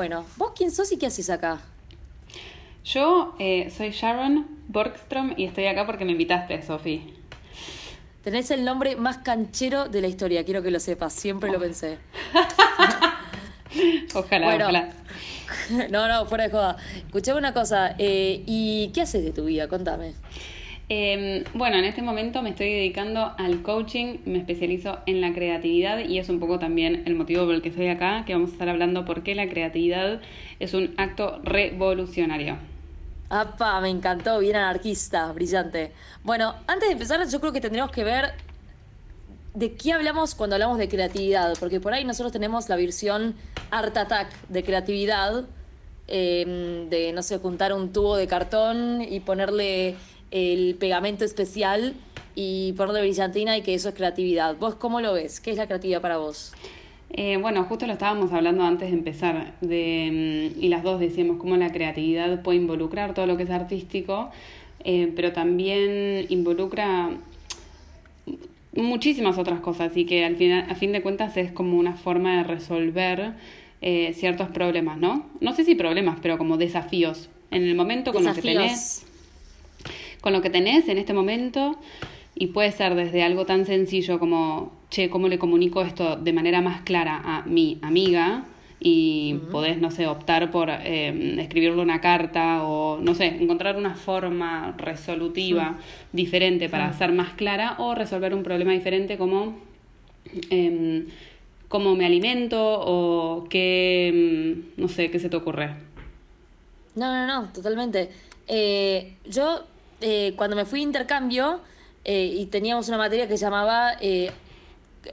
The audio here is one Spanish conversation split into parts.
Bueno, ¿vos quién sos y qué haces acá? Yo eh, soy Sharon Borgstrom y estoy acá porque me invitaste, Sofi. Tenés el nombre más canchero de la historia, quiero que lo sepas, siempre lo Oh. pensé. Ojalá, Bueno. ojalá. No, no, fuera de joda. Escuchame una cosa, eh, ¿y qué haces de tu vida? Contame. Eh, bueno, en este momento me estoy dedicando al coaching, me especializo en la creatividad y es un poco también el motivo por el que estoy acá, que vamos a estar hablando por qué la creatividad es un acto revolucionario. Apa, me encantó, bien anarquista, brillante. Bueno, antes de empezar, yo creo que tendríamos que ver de qué hablamos cuando hablamos de creatividad, porque por ahí nosotros tenemos la versión Art Attack de creatividad, eh, de, no sé, juntar un tubo de cartón y ponerle el pegamento especial y ponerle brillantina y que eso es creatividad. ¿Vos cómo lo ves? ¿Qué es la creatividad para vos? Eh, bueno, justo lo estábamos hablando antes de empezar, de, mm, y las dos decíamos cómo la creatividad puede involucrar todo lo que es artístico, eh, pero también involucra muchísimas otras cosas y que al final, a fin de cuentas es como una forma de resolver eh, ciertos problemas, ¿no? No sé si problemas, pero como desafíos. En el momento con lo que Desafíos. tenés, con lo que tenés en este momento y puede ser desde algo tan sencillo como, che, ¿cómo le comunico esto de manera más clara a mi amiga? Y podés, no sé, optar por eh, escribirle una carta o, no sé, encontrar una forma resolutiva diferente para ser más clara o resolver un problema diferente como em, cómo me alimento o qué, em, no sé, qué se te ocurre. No, no, no, totalmente. Eh, yo, eh, cuando me fui a intercambio eh, y teníamos una materia que se llamaba eh,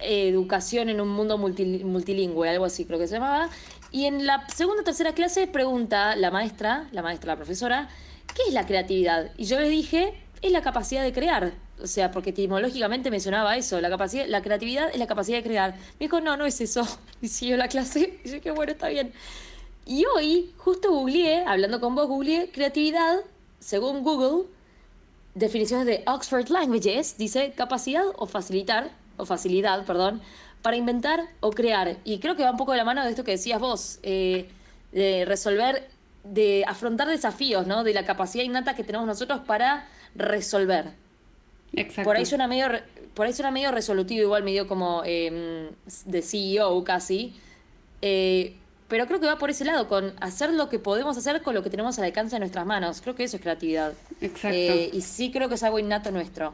Educación en un mundo multi- multilingüe, algo así creo que se llamaba, y en la segunda o tercera clase pregunta la maestra, la maestra, la profesora, ¿qué es la creatividad? Y yo le dije, es la capacidad de crear. O sea, porque etimológicamente mencionaba eso, la capacidad, la creatividad es la capacidad de crear. Me dijo, no, no es eso. Y siguió la clase. Y yo dije, bueno, está bien. Y hoy, justo googleé, hablando con vos, googleé creatividad, según Google, definiciones de Oxford Languages, dice capacidad o facilitar, o facilidad, perdón, para inventar o crear. Y creo que va un poco de la mano de esto que decías vos, eh, de resolver, de afrontar desafíos, ¿no? De la capacidad innata que tenemos nosotros para resolver. Exacto. Por ahí suena medio, por ahí suena medio resolutivo, igual medio como eh, de CEO casi. Eh, pero creo que va por ese lado, con hacer lo que podemos hacer con lo que tenemos al alcance de nuestras manos. Creo que eso es creatividad. Exacto. Eh, y sí creo que es algo innato nuestro.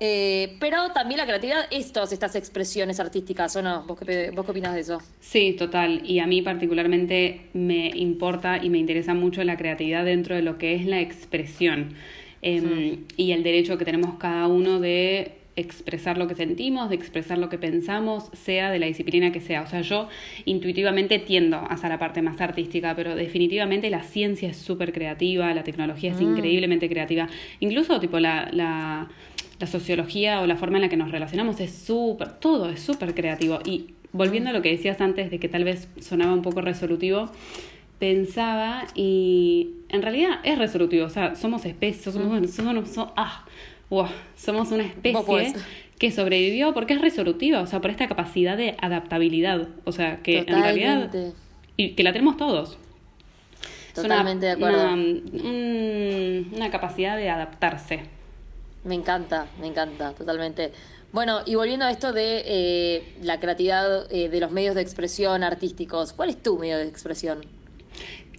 Eh, pero también la creatividad es todas estas expresiones artísticas, ¿o no? ¿Vos qué, vos qué opinás de eso? Sí, total. Y a mí particularmente me importa y me interesa mucho la creatividad dentro de lo que es la expresión Em, y el derecho que tenemos cada uno de expresar lo que sentimos, de expresar lo que pensamos, sea de la disciplina que sea. O sea, yo intuitivamente tiendo hacia la parte más artística, pero definitivamente la ciencia es súper creativa, la tecnología es increíblemente creativa. Incluso tipo la, la, la sociología o la forma en la que nos relacionamos es súper, todo es súper creativo. Y volviendo a lo que decías antes de que tal vez sonaba un poco resolutivo, pensaba y en realidad es resolutivo, o sea, somos especies, somos, somos, somos- ah, somos una especie que sobrevivió porque es resolutiva, o sea, por esta capacidad de adaptabilidad, o sea, que en realidad y que la tenemos todos. Es una- Totalmente de acuerdo. Una, un- una capacidad de adaptarse. Me encanta, me encanta, totalmente. Bueno, y volviendo a esto de eh, la creatividad eh, de los medios de expresión artísticos, ¿cuál es tu medio de expresión?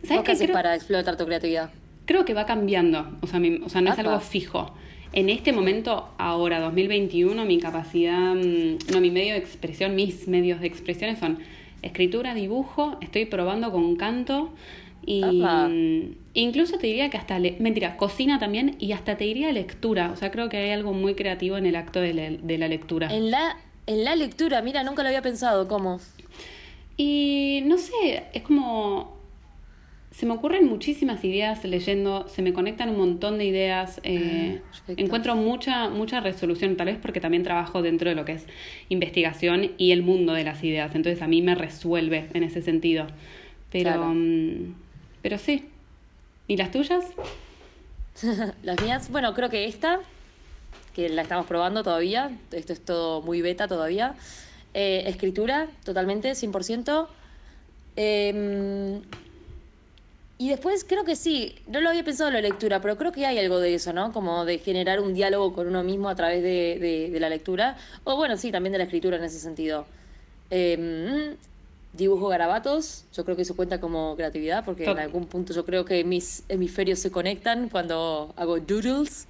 ¿Sabes ¿Vos qué haces Creo- para explotar tu creatividad? Creo que va cambiando, o sea, mi- o sea no es algo fijo. En este momento, ahora, 2021, mi capacidad, mm, no, mi medio de expresión, mis medios de expresión son escritura, dibujo, estoy probando con canto y mm, incluso te diría que hasta, le- mentira, cocina también y hasta te diría lectura. O sea, creo que hay algo muy creativo en el acto de, la- de la lectura. En la, en la lectura, mira, nunca lo había pensado, ¿cómo? Y no sé, es como... Se me ocurren muchísimas ideas leyendo, se me conectan un montón de ideas, eh, Ah, perfecto. encuentro mucha, mucha resolución, tal vez porque también trabajo dentro de lo que es investigación y el mundo de las ideas, entonces a mí me resuelve en ese sentido. Pero, Claro. mm, pero sí. ¿Y las tuyas? Las mías, bueno, creo que esta, que la estamos probando todavía, esto es todo muy beta todavía. Eh, escritura, totalmente, 100%. Em, y después creo que sí, no lo había pensado en la lectura, pero creo que hay algo de eso, ¿no? Como de generar un diálogo con uno mismo a través de, de, la lectura. O bueno, sí, también de la escritura en ese sentido. Em, dibujo garabatos, yo creo que eso cuenta como creatividad, porque en algún punto yo creo que mis hemisferios se conectan cuando hago doodles.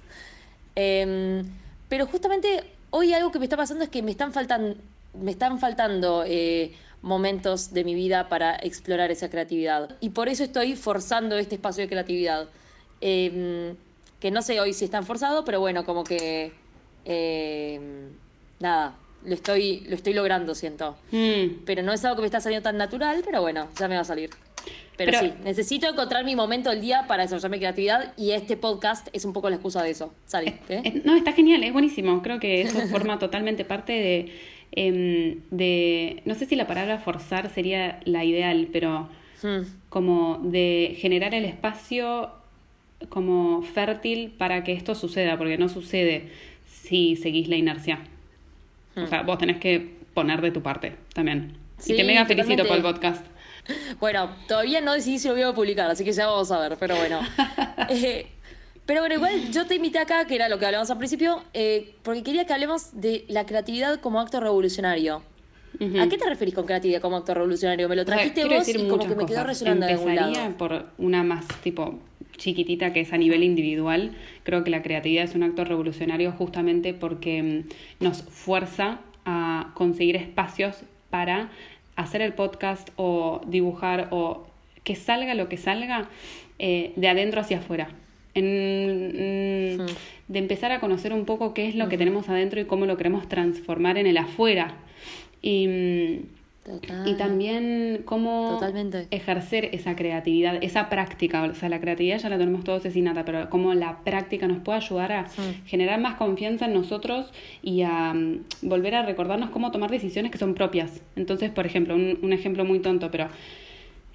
Em, pero justamente hoy algo que me está pasando es que me están faltando, me están faltando eh, momentos de mi vida para explorar esa creatividad. Y por eso estoy forzando este espacio de creatividad. Em, que no sé hoy si están forzados, pero bueno, como que... Em, nada, lo estoy, lo estoy logrando, siento. Mm. Pero no es algo que me está saliendo tan natural, pero bueno, ya me va a salir. Pero, sí, necesito encontrar mi momento del día para desarrollar mi creatividad y este podcast es un poco la excusa de eso. Sale. ¿eh? no, está genial, es buenísimo. Creo que eso forma totalmente parte de, em, de. No sé si la palabra forzar sería la ideal, pero hmm. como de generar el espacio como fértil para que esto suceda, porque no sucede si seguís la inercia. O sea, hmm. vos tenés que poner de tu parte también. y te mega felicito por el podcast. Bueno, todavía no decidí si lo voy a publicar, así que ya vamos a ver, pero bueno. Eh, pero bueno, igual yo te invité acá, que era lo que hablamos al principio, eh, porque quería que hablemos de la creatividad como acto revolucionario. ¿A qué te referís con creatividad como acto revolucionario? Me lo trajiste vos y como que me quedó resonando de algún lado. por una más tipo chiquitita que es a nivel individual. Creo que la creatividad es un acto revolucionario justamente porque mm, nos fuerza a conseguir espacios para hacer el podcast o dibujar o que salga lo que salga eh, de adentro hacia afuera. En, mm, De empezar a conocer un poco qué es lo que tenemos adentro y cómo lo queremos transformar en el afuera. Y, mm, y también cómo ejercer esa creatividad, esa práctica. O sea, la creatividad ya la tenemos todos es innata, pero cómo la práctica nos puede ayudar a generar más confianza en nosotros y a mm, volver a recordarnos cómo tomar decisiones que son propias. Entonces, por ejemplo, un, un ejemplo muy tonto, pero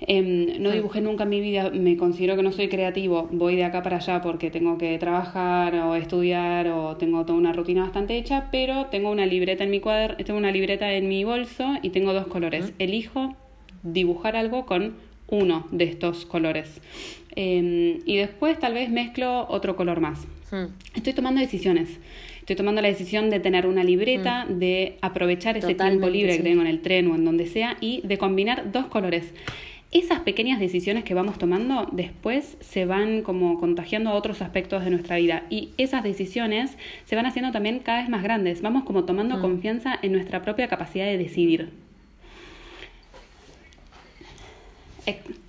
Em, no dibujé nunca en mi vida, me considero que no soy creativo, voy de acá para allá porque tengo que trabajar o estudiar o tengo toda una rutina bastante hecha, pero tengo una libreta en mi cuader, tengo una libreta en mi bolso y tengo dos colores. Elijo dibujar algo con uno de estos colores. Em, y después tal vez mezclo otro color más. Estoy tomando decisiones. Estoy tomando la decisión de tener una libreta, de aprovechar ese tiempo libre que tengo en el tren o en donde sea y de combinar dos colores esas pequeñas decisiones que vamos tomando después se van como contagiando a otros aspectos de nuestra vida y esas decisiones se van haciendo también cada vez más grandes. Vamos como tomando mm. confianza en nuestra propia capacidad de decidir.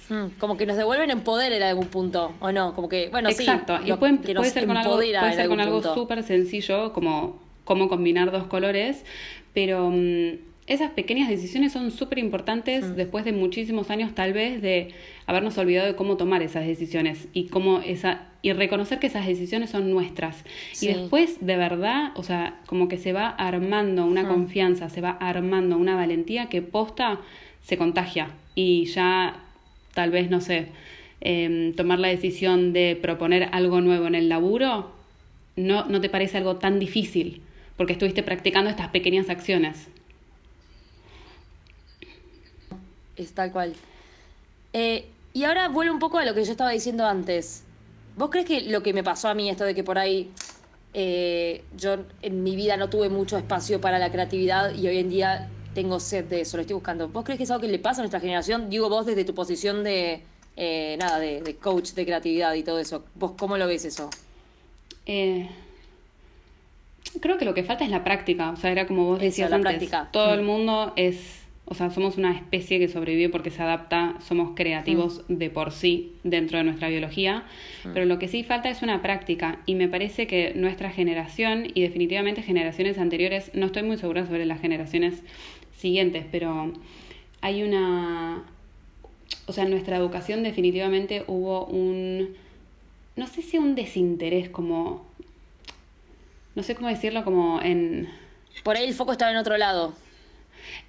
Mm, como que nos devuelven en poder en algún punto, ¿o no? Como que, bueno, Exacto. y puede ser con algo, puede ser con algo súper sencillo, como cómo combinar dos colores, pero mm, esas pequeñas decisiones son súper importantes mm. después de muchísimos años tal vez de habernos olvidado de cómo tomar esas decisiones y cómo esa y reconocer que esas decisiones son nuestras. Y después de verdad, o sea, como que se va armando una mm. confianza, se va armando una valentía que posta se contagia y ya tal vez, no sé, em, tomar la decisión de proponer algo nuevo en el laburo, no, no te parece algo tan difícil porque estuviste practicando estas pequeñas acciones. Es tal cual. Eh, y ahora vuelvo un poco a lo que yo estaba diciendo antes. ¿Vos crees que lo que me pasó a mí, esto de que por ahí eh, yo en mi vida no tuve mucho espacio para la creatividad y hoy en día tengo sed de eso, lo estoy buscando. ¿Vos crees que es algo que le pasa a nuestra generación? Digo vos desde tu posición de, eh, nada, de, coach de creatividad y todo eso. ¿Vos cómo lo ves eso? creo que lo que falta es la práctica. O sea, era como vos decías antes. Práctica. Todo el mm. mundo es o sea, somos una especie que sobrevive porque se adapta, somos creativos mm. de por sí dentro de nuestra biología, mm. pero lo que sí falta es una práctica y me parece que nuestra generación y definitivamente generaciones anteriores, no estoy muy segura sobre las generaciones siguientes, pero hay una, o sea, en nuestra educación definitivamente hubo un, no sé si un desinterés como, no sé cómo decirlo, como en... Por ahí el foco estaba en otro lado.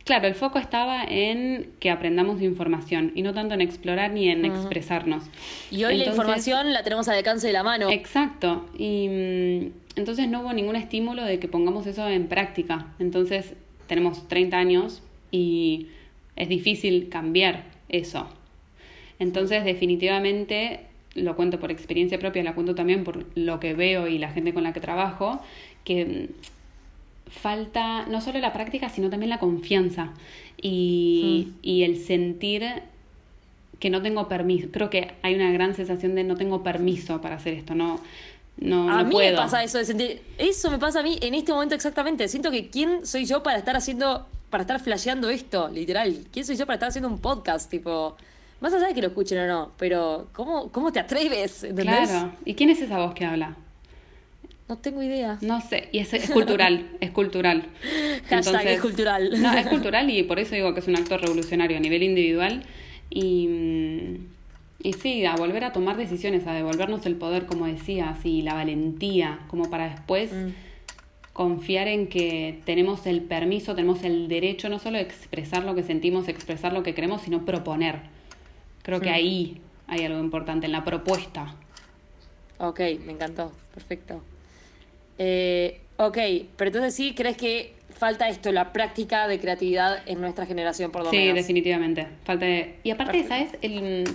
Claro, el foco estaba en que aprendamos información y no tanto en explorar ni en expresarnos. Y hoy la información la tenemos al alcance de la mano. Exacto. Y mm, entonces no hubo ningún estímulo de que pongamos eso en práctica. Entonces tenemos 30 años y es difícil cambiar eso. Entonces, definitivamente, lo cuento por experiencia propia, lo cuento también por lo que veo y la gente con la que trabajo, que mm, falta no solo la práctica, sino también la confianza y, mm. y el sentir que no tengo permiso. Creo que hay una gran sensación de no tengo permiso para hacer esto, no, no, a mí me pasa eso de sentir. Eso me pasa a mí en este momento exactamente. Siento que quién soy yo para estar haciendo, para estar flasheando esto, literal. ¿Quién soy yo para estar haciendo un podcast? Tipo, más allá de que lo escuchen o no, pero ¿cómo, cómo te atreves? ¿entendés? Claro. ¿Y quién es esa voz que habla? No tengo idea. No sé, y es, cultural, es cultural. Hashtag es cultural. No, es cultural y por eso digo que es un acto revolucionario a nivel individual y, mm, y sí, a volver a tomar decisiones, a devolvernos el poder, como decías, y la valentía, como para después mm. confiar en que tenemos el permiso, tenemos el derecho no solo de expresar lo que sentimos, expresar lo que queremos, sino proponer. Creo que mm. ahí hay algo importante, en la propuesta. Ok, me encantó, perfecto. Eh, ok, pero entonces sí, ¿crees que falta esto, la práctica de creatividad en nuestra generación, por lo menos. Sí, definitivamente. Falta Y aparte, ¿sabes? El,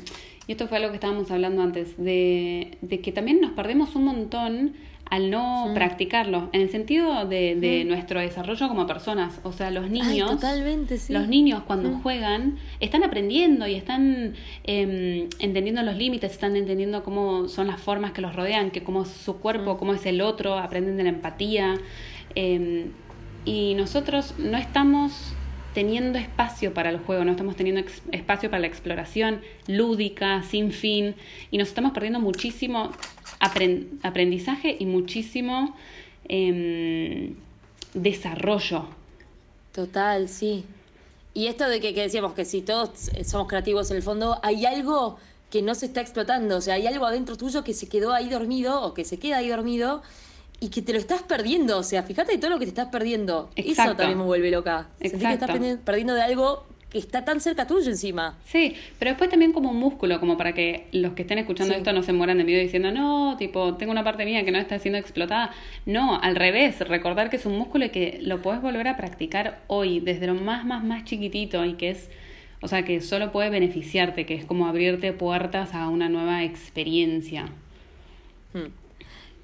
y esto fue algo que estábamos hablando antes, de, de que también nos perdemos un montón al no practicarlo, en el sentido de, de nuestro desarrollo como personas. O sea, los niños, totalmente, sí. los niños cuando juegan están aprendiendo y están eh, entendiendo los límites, están entendiendo cómo son las formas que los rodean, que cómo es su cuerpo, cómo es el otro, aprenden de la empatía. Eh, y nosotros no estamos teniendo espacio para el juego, no estamos teniendo espacio para la exploración lúdica, sin fin, y nos estamos perdiendo muchísimo aprendizaje y muchísimo em, desarrollo. Total, sí. Y esto de que, que, decíamos que si todos somos creativos en el fondo, hay algo que no se está explotando, o sea, hay algo adentro tuyo que se quedó ahí dormido o que se queda ahí dormido y que te lo estás perdiendo. O sea, fíjate de todo lo que te estás perdiendo. Eso también me vuelve loca. Sentir que estás perdiendo de algo que está tan cerca tuyo encima. Sí, pero después también como un músculo, como para que los que estén escuchando esto no se mueran de miedo diciendo, no, tipo, tengo una parte mía que no está siendo explotada. No, al revés, recordar que es un músculo y que lo puedes volver a practicar hoy, desde lo más, más, más chiquitito y que es, o sea, que solo puede beneficiarte, que es como abrirte puertas a una nueva experiencia. Hmm.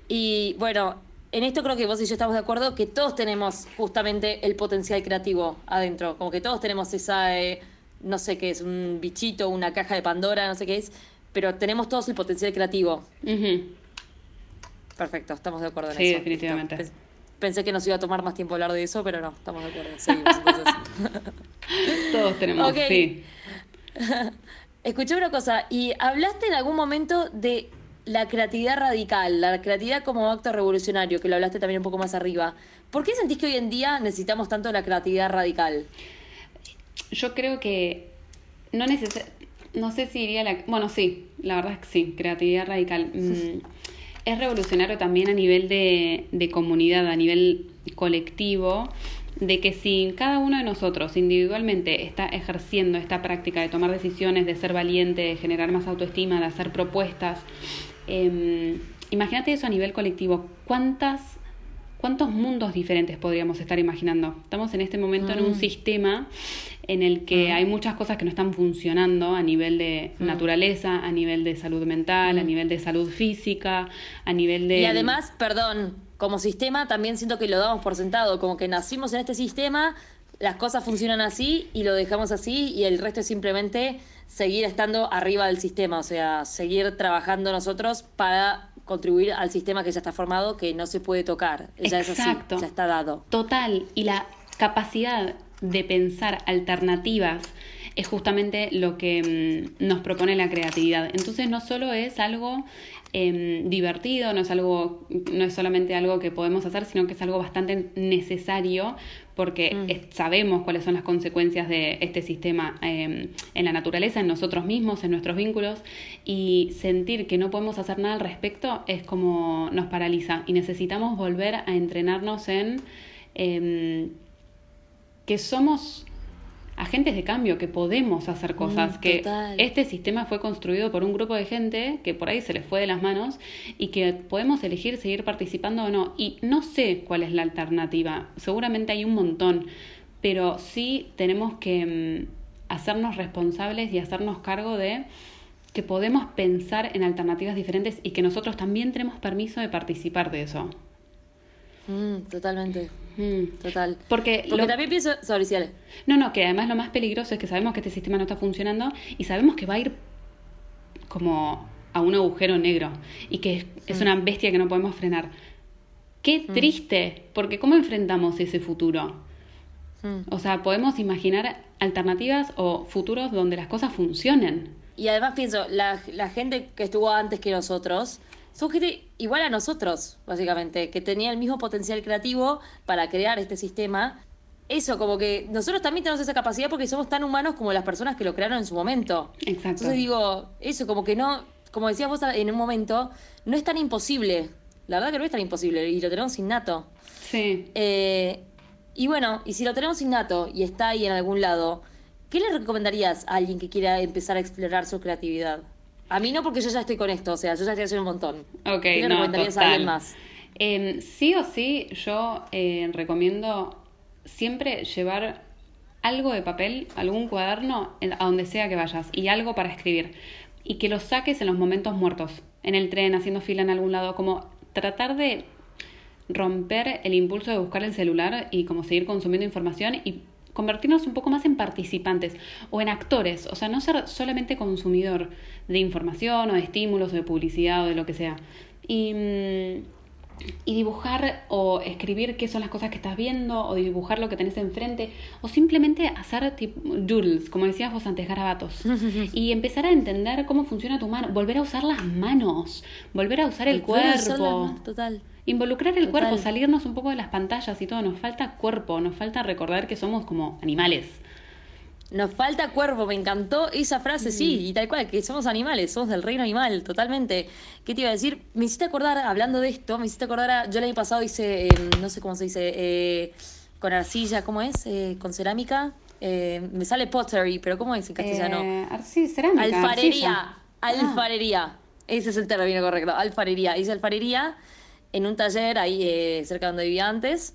Y bueno, en esto creo que vos y yo estamos de acuerdo que todos tenemos justamente el potencial creativo adentro, como que todos tenemos esa, eh, no sé qué es, un bichito, una caja de Pandora, no sé qué es, pero tenemos todos el potencial creativo. Perfecto, estamos de acuerdo en eso. Sí, definitivamente. Pensé que nos iba a tomar más tiempo hablar de eso, pero no, estamos de acuerdo. Seguimos todos tenemos, sí. Escuché una cosa, y hablaste en algún momento de la creatividad radical, la creatividad como acto revolucionario, que lo hablaste también un poco más arriba. ¿Por qué sentís que hoy en día necesitamos tanto la creatividad radical? Yo creo que no neces no sé si iría la... Bueno, sí, la verdad es que sí, creatividad radical. Mm, es revolucionario también a nivel de, de comunidad, a nivel colectivo, de que si cada uno de nosotros individualmente está ejerciendo esta práctica de tomar decisiones, de ser valiente, de generar más autoestima, de hacer propuestas, Em, imagínate eso a nivel colectivo. ¿Cuántas, ¿Cuántos mundos diferentes podríamos estar imaginando? Estamos en este momento en un mm. sistema en el que mm. hay muchas cosas que no están funcionando a nivel de mm. naturaleza, a nivel de salud mental, a nivel de salud física, a nivel de... Y además, perdón, como sistema también siento que lo damos por sentado, como que nacimos en este sistema, las cosas funcionan así y lo dejamos así y el resto es simplemente seguir estando arriba del sistema, o sea, seguir trabajando nosotros para contribuir al sistema que ya está formado, que no se puede tocar. Ya Exacto. es así, ya está dado. Total. Y la capacidad de pensar alternativas es justamente lo que mm, nos propone la creatividad. Entonces no solo es algo em, divertido, no es algo, no es solamente algo que podemos hacer, sino que es algo bastante necesario porque mm. sabemos cuáles son las consecuencias de este sistema em, en la naturaleza, en nosotros mismos, en nuestros vínculos, y sentir que no podemos hacer nada al respecto es como nos paraliza y necesitamos volver a entrenarnos en em, que somos agentes de cambio, que podemos hacer cosas, mm, que este sistema fue construido por un grupo de gente que por ahí se les fue de las manos y que podemos elegir seguir participando o no. Y no sé cuál es la alternativa, seguramente hay un montón, pero sí tenemos que mm, hacernos responsables y hacernos cargo de que podemos pensar en alternativas diferentes y que nosotros también tenemos permiso de participar de eso. Mm, totalmente. Mm. Total. Porque, Porque también pienso No, no, que además lo más peligroso es que sabemos que este sistema no está funcionando y sabemos que va a ir como a un agujero negro y que es, mm. una bestia que no podemos frenar. Qué triste, porque ¿cómo enfrentamos ese futuro? O sea, podemos imaginar alternativas o futuros donde las cosas funcionen. Y además pienso, la, la gente que estuvo antes que nosotros, son gente igual a nosotros, básicamente, que tenía el mismo potencial creativo para crear este sistema. Eso, como que nosotros también tenemos esa capacidad porque somos tan humanos como las personas que lo crearon en su momento. Exacto. Entonces digo, eso, como que no, como decías vos en un momento, no es tan imposible. La verdad que no es tan imposible y lo tenemos innato. Sí. Eh, y bueno, y si lo tenemos innato y está ahí en algún lado, ¿qué le recomendarías a alguien que quiera empezar a explorar su creatividad? A mí no, porque yo ya estoy con esto, o sea, yo ya estoy haciendo un montón. Ok, ¿Qué no, recomendarías a alguien más? Em, sí o sí, yo eh, recomiendo siempre llevar algo de papel, algún cuaderno, a donde sea que vayas, y algo para escribir. Y que lo saques en los momentos muertos, en el tren, haciendo fila en algún lado, como tratar de romper el impulso de buscar el celular y como seguir consumiendo información y convertirnos un poco más en participantes o en actores, o sea, no ser solamente consumidor de información o de estímulos o de publicidad o de lo que sea. Y, mm, y dibujar o escribir qué son las cosas que estás viendo o dibujar lo que tenés enfrente o simplemente hacer tipo doodles, como decías vos antes, garabatos y empezar a entender cómo funciona tu mano, volver a usar las manos, volver a usar el, cuerpo. Total. Involucrar el cuerpo, salirnos un poco de las pantallas y todo. Nos falta cuerpo, nos falta recordar que somos como animales. Nos falta cuerpo, me encantó esa frase, sí, mm. y tal cual, que somos animales, somos del reino animal, totalmente. ¿Qué te iba a decir? Me hiciste acordar, hablando de esto, me hiciste acordar, a, yo el año pasado hice, em, no sé cómo se dice, eh, con arcilla, ¿cómo es? Eh, con cerámica. Eh, me sale pottery, pero ¿cómo es en castellano? arcilla, cerámica. Alfarería, alfarería. Ese es el término correcto, alfarería. Hice alfarería en un taller ahí eh, cerca donde vivía antes.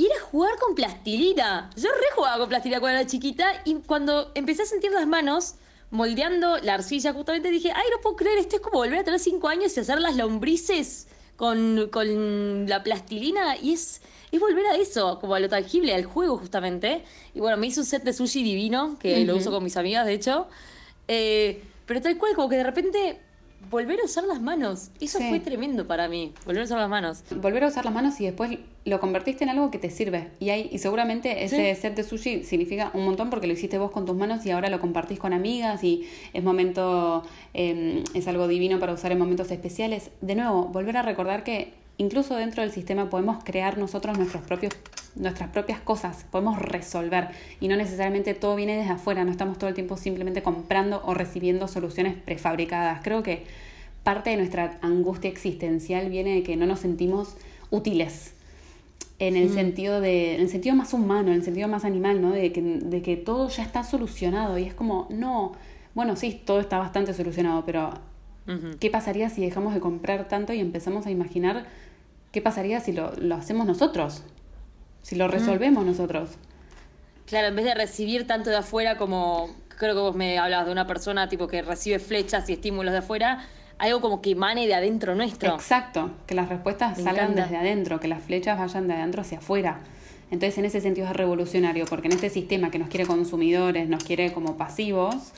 Y era jugar con plastilina. Yo re jugaba con plastilina cuando era chiquita y cuando empecé a sentir las manos moldeando la arcilla, justamente dije, ay, no puedo creer, esto es como volver a tener cinco años y hacer las lombrices con, con la plastilina. Y es, es volver a eso, como a lo tangible, al juego justamente. Y bueno, me hice un set de sushi divino, que lo uso con mis amigas, de hecho. Eh, pero tal cual, como que de repente volver a usar las manos. Eso fue tremendo para mí, volver a usar las manos. Volver a usar las manos y después lo convertiste en algo que te sirve. Y, hay, y seguramente ese set de sushi significa un montón porque lo hiciste vos con tus manos y ahora lo compartís con amigas y es momento, em, es algo divino para usar en momentos especiales. De nuevo, volver a recordar que incluso dentro del sistema podemos crear nosotros nuestros propios, nuestras propias cosas, podemos resolver y no necesariamente todo viene desde afuera, no estamos todo el tiempo simplemente comprando o recibiendo soluciones prefabricadas. Creo que parte de nuestra angustia existencial viene de que no nos sentimos útiles en el mm. sentido de en el sentido más humano, en el sentido más animal, ¿no? De que, de que todo ya está solucionado y es como, no, bueno, sí, todo está bastante solucionado, pero ¿qué pasaría si dejamos de comprar tanto y empezamos a imaginar ¿Qué pasaría si lo, hacemos nosotros? Si lo resolvemos nosotros. Claro, en vez de recibir tanto de afuera como creo que vos me hablabas de una persona tipo que recibe flechas y estímulos de afuera, algo como que emane de adentro nuestro. Exacto, que las respuestas salgan desde adentro, que las flechas vayan de adentro hacia afuera. Entonces en ese sentido es revolucionario, porque en este sistema que nos quiere consumidores, nos quiere como pasivos,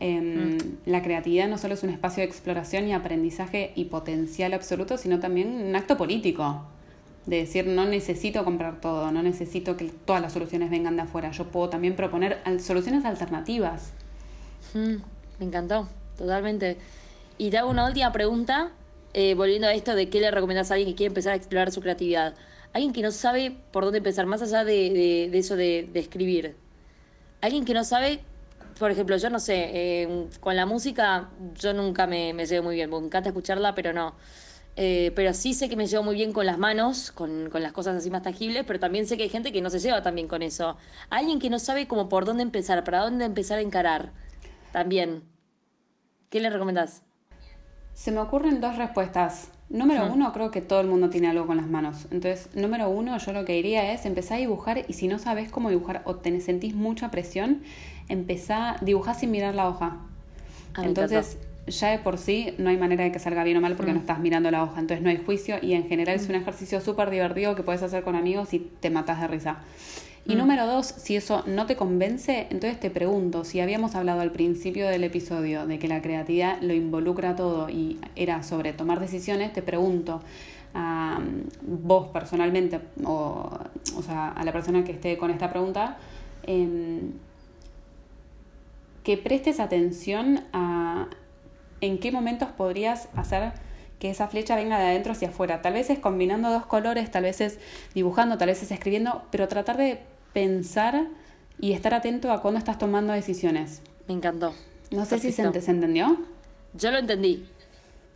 Em, mm. La creatividad no solo es un espacio de exploración y aprendizaje y potencial absoluto, sino también un acto político. De decir, no necesito comprar todo, no necesito que todas las soluciones vengan de afuera. Yo puedo también proponer soluciones alternativas. Mm, me encantó, totalmente. Y te hago una última pregunta, eh, volviendo a esto de qué le recomiendas a alguien que quiere empezar a explorar su creatividad. Alguien que no sabe por dónde empezar, más allá de, eso de, de escribir. Alguien que no sabe por ejemplo, yo no sé, eh, con la música yo nunca me, me, llevo muy bien, me encanta escucharla, pero no. Eh, pero sí sé que me llevo muy bien con las manos, con, con, las cosas así más tangibles, pero también sé que hay gente que no se lleva tan bien con eso. Alguien que no sabe como por dónde empezar, para dónde empezar a encarar, también. ¿Qué le recomendás? Se me ocurren dos respuestas. Número uno, creo que todo el mundo tiene algo con las manos. Entonces, número uno, yo lo que diría es empezar a dibujar y si no sabes cómo dibujar o te sentís mucha presión, empezá, dibujar sin mirar la hoja. Ah, Entonces, ya de por sí no hay manera de que salga bien o mal porque no mm. estás mirando la hoja. Entonces, no hay juicio y en general es un mm. ejercicio súper divertido que puedes hacer con amigos y te matas de risa. Y mm. número dos, si eso no te convence, entonces te pregunto, si habíamos hablado al principio del episodio de que la creatividad lo involucra todo y era sobre tomar decisiones, te pregunto a vos personalmente, o, o sea, a la persona que esté con esta pregunta, em, que prestes atención a en qué momentos podrías hacer que esa flecha venga de adentro hacia afuera. Tal vez es combinando dos colores, tal vez es dibujando, tal vez es escribiendo, pero tratar de pensar y estar atento a cuando estás tomando decisiones. Me encantó. No sé si se, entendió. Yo lo entendí.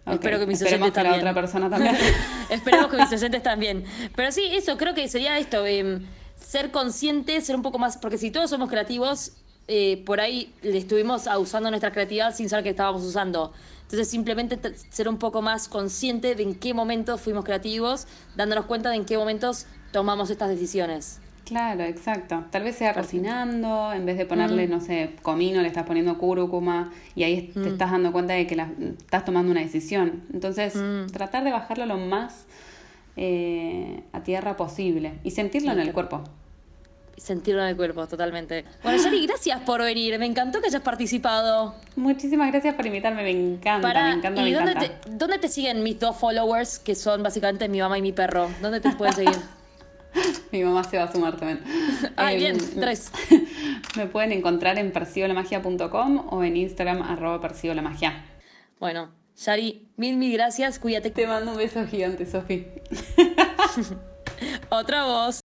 Espero que mis oyentes que la otra persona también. Esperemos que mis oyentes también. Pero sí, eso, creo que sería esto, em, ser consciente, ser un poco más, porque si todos somos creativos, eh, por ahí le estuvimos usando nuestra creatividad sin saber que estábamos usando. Entonces simplemente ser un poco más consciente de en qué momentos fuimos creativos, dándonos cuenta de en qué momentos tomamos estas decisiones. Claro, exacto. Tal vez sea cocinando, en vez de ponerle, mm. no sé, comino, le estás poniendo cúrcuma y ahí te mm. estás dando cuenta de que la, estás tomando una decisión. Entonces, mm. tratar de bajarlo lo más eh, a tierra posible y sentirlo en el cuerpo. Sentirlo en el cuerpo, totalmente. Bueno, Yari, gracias por venir. Me encantó que hayas participado. Muchísimas gracias por invitarme. Me encanta, me encanta, ¿y dónde, Te, dónde te siguen mis dos followers, que son básicamente mi mamá y mi perro? ¿Dónde te pueden seguir? Mi mamá se va a sumar también. Ay, bien, em, tres. Me pueden encontrar en percibolamagia.com o en Instagram arroba percibolamagia. Bueno, Shari, mil, mil gracias. Cuídate. Te mando un beso gigante, Sofi. Otra voz.